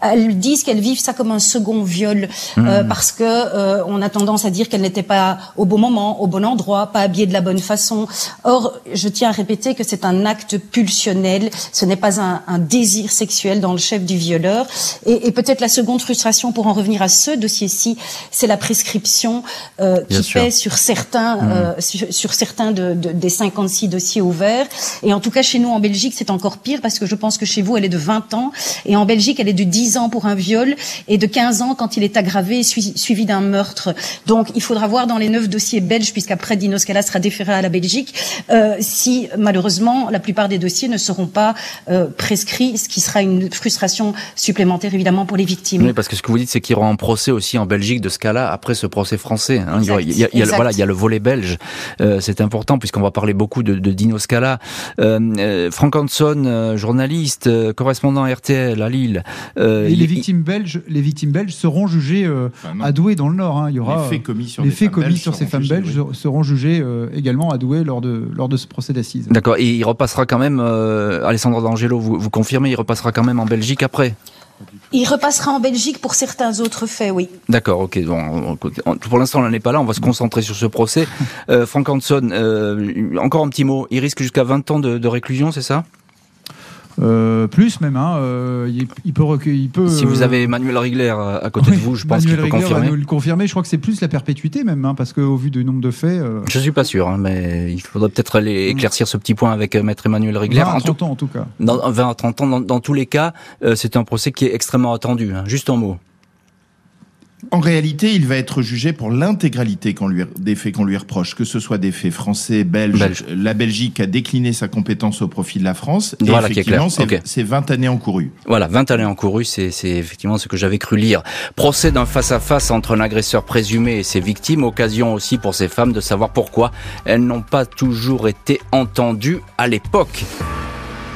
elles disent qu'elles vivent ça comme un second viol mmh. euh, parce que euh, on a tendance à dire qu'elles n'étaient pas au bon moment, au bon endroit, pas habillées de la bonne façon. Or, je tiens à répéter que c'est un acte pulsionnel, ce n'est pas un, un, désir sexuel dans le chef du violeur. Et, et peut-être la seconde frustration, pour en revenir à ce dossier-ci, c'est la prescription euh, qui sûr. pèse sur certains, mmh. sur, sur, certains de, de, des 56 dossiers ouverts. Et en tout cas, chez nous en Belgique, c'est encore pire parce que je pense que chez vous, elle est de 20 ans et en Belgique, elle est de 10 10 ans pour un viol et de 15 ans quand il est aggravé suivi d'un meurtre. Donc il faudra voir dans les neuf dossiers belges, puisqu'après Dino Scala sera déféré à la Belgique, euh, si malheureusement la plupart des dossiers ne seront pas euh, prescrits, ce qui sera une frustration supplémentaire évidemment pour les victimes. Oui, parce que ce que vous dites, c'est qu'il y aura un procès aussi en Belgique de cas-là après ce procès français. Hein. il, y a, il, y a, voilà, il y a le volet belge. Euh, c'est important puisqu'on va parler beaucoup de, de Dino Scala. Euh, euh Frank Hanson, euh, journaliste, correspondant RTL à Lille. Et les victimes belges, les victimes belges seront jugées à Douai dans le Nord. Hein. Il y aura les faits commis sur, les faits commis sur ces femmes belges seront jugés également à Douai lors de lors de ce procès d'assises. D'accord. Et il repassera quand même, Alessandro D'Angelo, vous, vous confirmez, il repassera quand même en Belgique après? Il repassera en Belgique pour certains autres faits, oui. D'accord, ok. Bon, pour l'instant, on n'en est pas là. On va se concentrer sur ce procès. [LAUGHS] Euh, Frank Hanson, euh, encore un petit mot. Il risque jusqu'à 20 ans de réclusion, c'est ça? Euh, plus même, hein, euh, il, peut il peut. Si vous avez Manuel Rigler à côté de vous, je pense qu'il peut confirmer. Va nous le confirmer. Je crois que c'est plus la perpétuité même, hein, parce qu'au vu du nombre de faits. Euh... Je suis pas sûr, hein, mais il faudrait peut-être aller éclaircir ce petit point avec euh, Maître Emmanuel Rigler. 20 à 30 ans en tout cas. Dans 20 à 30 ans, dans, dans tous les cas, c'est un procès qui est extrêmement attendu. Hein, juste en mots. En réalité, il va être jugé pour l'intégralité des faits qu'on lui reproche, que ce soit des faits français, belges. La Belgique a décliné sa compétence au profit de la France. Et voilà, effectivement, c'est 20 années encourues. Voilà, 20 années encourues, c'est effectivement ce que j'avais cru lire. Procès d'un face-à-face entre un agresseur présumé et ses victimes, occasion aussi pour ces femmes de savoir pourquoi elles n'ont pas toujours été entendues à l'époque.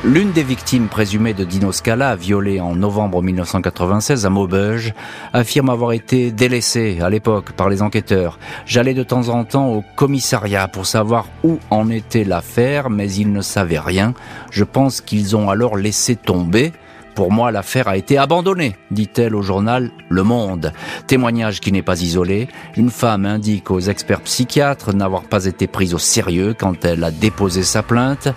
L'une des victimes présumées de Dino Scala, violée en novembre 1996 à Maubeuge, affirme avoir été délaissée à l'époque par les enquêteurs. J'allais de temps en temps au commissariat pour savoir où en était l'affaire, mais ils ne savaient rien. Je pense qu'ils ont alors laissé tomber. Pour moi, l'affaire a été abandonnée, dit-elle au journal Le Monde. Témoignage qui n'est pas isolé. Une femme indique aux experts psychiatres n'avoir pas été prise au sérieux quand elle a déposé sa plainte.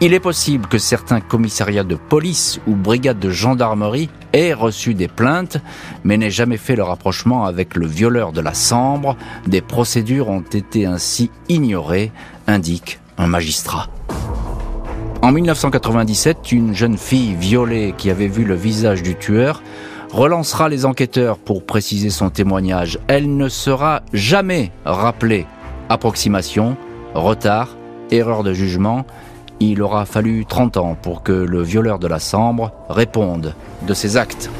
Il est possible que certains commissariats de police ou brigades de gendarmerie aient reçu des plaintes, mais n'aient jamais fait le rapprochement avec le violeur de la Sambre. Des procédures ont été ainsi ignorées, indique un magistrat. En 1997, une jeune fille violée qui avait vu le visage du tueur relancera les enquêteurs pour préciser son témoignage. Elle ne sera jamais rappelée. Approximation, retard, erreur de jugement. Il aura fallu 30 ans pour que le violeur de la Sambre réponde de ses actes.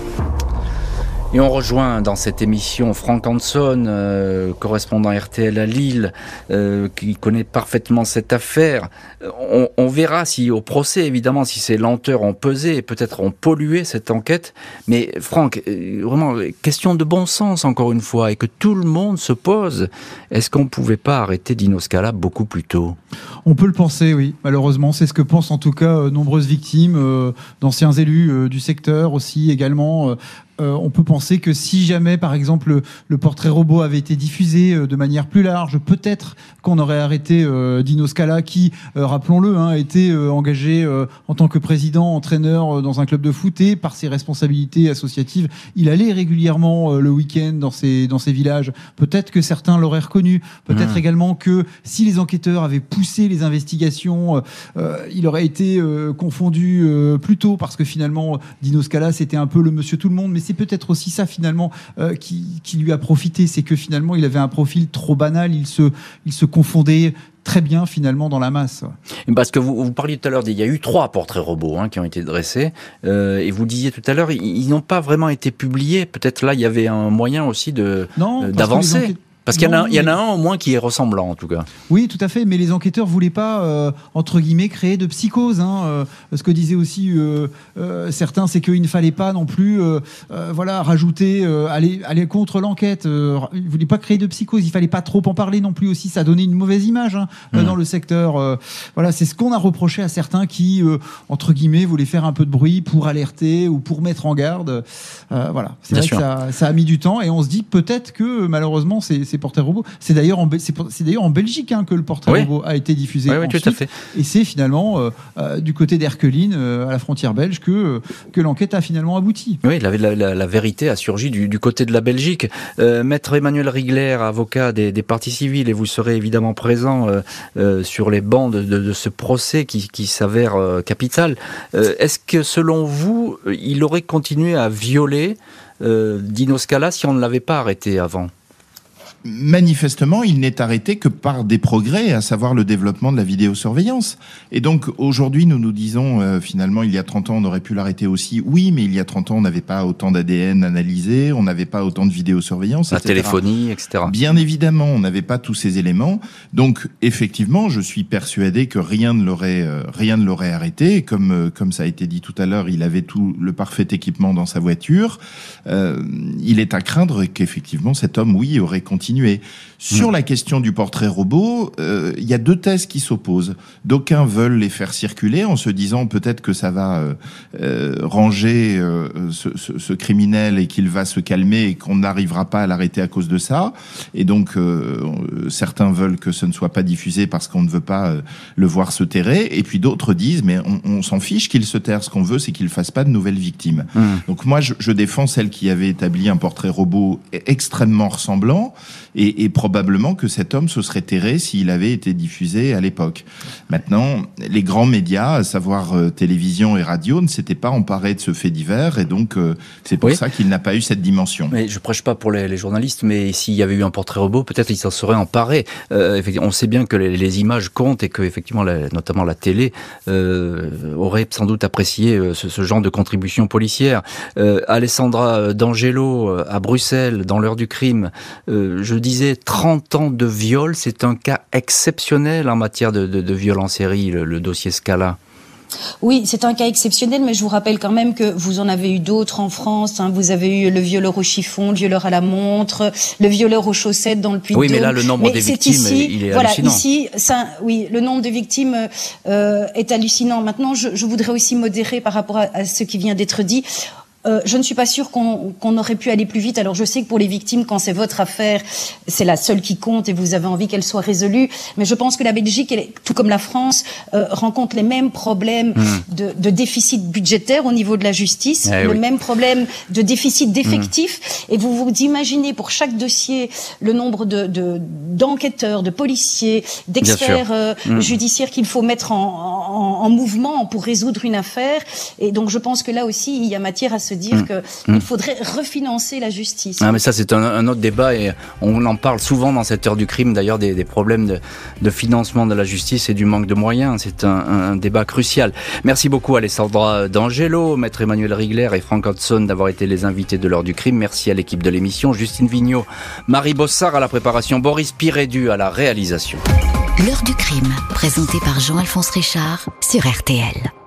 Et on rejoint dans cette émission Frank Hanson, euh, correspondant RTL à Lille, euh, qui connaît parfaitement cette affaire. On, on, verra si au procès, évidemment, si ces lenteurs ont pesé et peut-être ont pollué cette enquête. Mais Franck, euh, vraiment, question de bon sens encore une fois, et que tout le monde se pose. Est-ce qu'on ne pouvait pas arrêter Dino Scala beaucoup plus tôt? On peut le penser, oui. Malheureusement, c'est ce que pensent en tout cas nombreuses victimes, d'anciens élus du secteur aussi également. Euh, on peut penser que si jamais, par exemple, le, portrait robot avait été diffusé euh, de manière plus large, peut-être qu'on aurait arrêté euh, Dino Scala, qui, rappelons-le, hein, a été engagé en tant que président, entraîneur dans un club de foot et par ses responsabilités associatives, il allait régulièrement le week-end dans ces dans ces villages. Peut-être que certains l'auraient reconnu. Peut-être mmh. également que si les enquêteurs avaient poussé les investigations, il aurait été confondu plus tôt parce que finalement Dino Scala c'était un peu le Monsieur Tout le Monde, mais c'est peut-être aussi ça finalement euh, qui, lui a profité, c'est que finalement il avait un profil trop banal, il se, il se confondait très bien finalement dans la masse. Parce que vous, vous parliez tout à l'heure, il y a eu trois portraits robots hein, qui ont été dressés, euh, et vous disiez tout à l'heure, ils, n'ont pas vraiment été publiés. Peut-être là, il y avait un moyen aussi de d'avancer. Parce qu'il y, en a, y en a un au moins qui est ressemblant en tout cas. Oui, tout à fait, mais les enquêteurs voulaient pas, euh, entre guillemets, créer de psychose. Hein, euh, ce que disaient aussi euh, certains, c'est qu'il ne fallait pas non plus voilà, rajouter, aller, aller contre l'enquête. ils ne voulaient pas créer de psychose, il fallait pas trop en parler non plus aussi, ça donnait une mauvaise image hein, mmh. dans le secteur. voilà, c'est ce qu'on a reproché à certains qui, entre guillemets, voulaient faire un peu de bruit pour alerter ou pour mettre en garde. voilà, c'est vrai que ça, ça, a mis du temps et on se dit peut-être que malheureusement c'est ces portraits robots. C'est d'ailleurs en, c'est d'ailleurs en Belgique hein, que le portrait robot a été diffusé. Oui, tout à fait. Et c'est finalement du côté d'Erqueline, à la frontière belge, que, que l'enquête a finalement abouti. Oui, la, la, la vérité a surgi du, du, côté de la Belgique. Maître Emmanuel Rigler, avocat des, des, parties civiles, et vous serez évidemment présent sur les bancs de, de, ce procès qui, qui s'avère capital. Est-ce que selon vous, il aurait continué à violer euh, Dino Scala si on ne l'avait pas arrêté avant? Manifestement, il n'est arrêté que par des progrès, à savoir le développement de la vidéosurveillance. Et donc, aujourd'hui, nous nous disons, euh, finalement, il y a 30 ans, on aurait pu l'arrêter aussi. Oui, mais il y a 30 ans, on n'avait pas autant d'ADN analysé, on n'avait pas autant de vidéosurveillance, La téléphonie, etc. Bien évidemment, on n'avait pas tous ces éléments. Donc, effectivement, je suis persuadé que rien ne l'aurait, euh, rien ne l'aurait arrêté. Comme, euh, comme ça a été dit tout à l'heure, il avait tout le parfait équipement dans sa voiture. il est à craindre qu'effectivement, cet homme, oui, aurait continué continuer sur hmm. la question du portrait robot, euh, il y a deux thèses qui s'opposent. D'aucuns veulent les faire circuler en se disant peut-être que ça va euh, euh, ranger ce, criminel et qu'il va se calmer et qu'on n'arrivera pas à l'arrêter à cause de ça. Et donc certains veulent que ce ne soit pas diffusé parce qu'on ne veut pas le voir se terrer. Et puis d'autres disent mais on, s'en fiche qu'il se terre. Ce qu'on veut, c'est qu'il fasse pas de nouvelles victimes. Hmm. Donc moi, je, je défends celle qui avait établi un portrait robot extrêmement ressemblant et, probablement que cet homme se serait terré s'il avait été diffusé à l'époque. Maintenant, les grands médias, à savoir euh, télévision et radio, ne s'étaient pas emparés de ce fait divers, et donc euh, c'est pour ça qu'il n'a pas eu cette dimension. Mais je prêche pas pour les, journalistes, mais s'il y avait eu un portrait robot, peut-être il s'en serait emparé. Euh, on sait bien que les, images comptent et que effectivement, notamment la télé aurait sans doute apprécié ce, genre de contribution policière. Alessandra D'Angelo à Bruxelles, dans l'heure du crime, je disais 30 ans de viol, c'est un cas exceptionnel en matière de, de, viol en série, le, dossier Scala. Oui, c'est un cas exceptionnel, mais je vous rappelle quand même que vous en avez eu d'autres en France. Hein. Vous avez eu le violeur au chiffon, le violeur à la montre, le violeur aux chaussettes dans le puits Oui, mais là, le nombre des victimes, il est voilà, hallucinant. Ici, ça, oui, le nombre de victimes euh, est hallucinant. Maintenant, je, je, voudrais aussi modérer par rapport à, à ce qui vient d'être dit. Euh, je ne suis pas sûre qu'on aurait pu aller plus vite. Alors je sais que pour les victimes, quand c'est votre affaire, c'est la seule qui compte et vous avez envie qu'elle soit résolue. Mais je pense que la Belgique, elle, tout comme la France, euh, rencontre les mêmes problèmes hmm. de, de, déficit budgétaire au niveau de la justice, eh le même problème de déficit d'effectifs. Hmm. Et vous vous imaginez pour chaque dossier le nombre de d'enquêteurs, de, policiers, d'experts euh, hmm. judiciaires qu'il faut mettre en, en, en, mouvement pour résoudre une affaire. Et donc je pense que là aussi, il y a matière à se dire mm. qu'il mm. faudrait refinancer la justice. Ah, mais ça, c'est un, autre débat et on en parle souvent dans cette heure du crime, d'ailleurs, des, problèmes de, financement de la justice et du manque de moyens. C'est un, débat crucial. Merci beaucoup, Alessandra D'Angelo, Maître Emmanuel Rigler et Franck Hudson d'avoir été les invités de l'heure du crime. Merci à l'équipe de l'émission, Justine Vignot, Marie Bossard à la préparation, Boris Pirédu à la réalisation. L'heure du crime, présenté par Jean-Alphonse Richard sur RTL.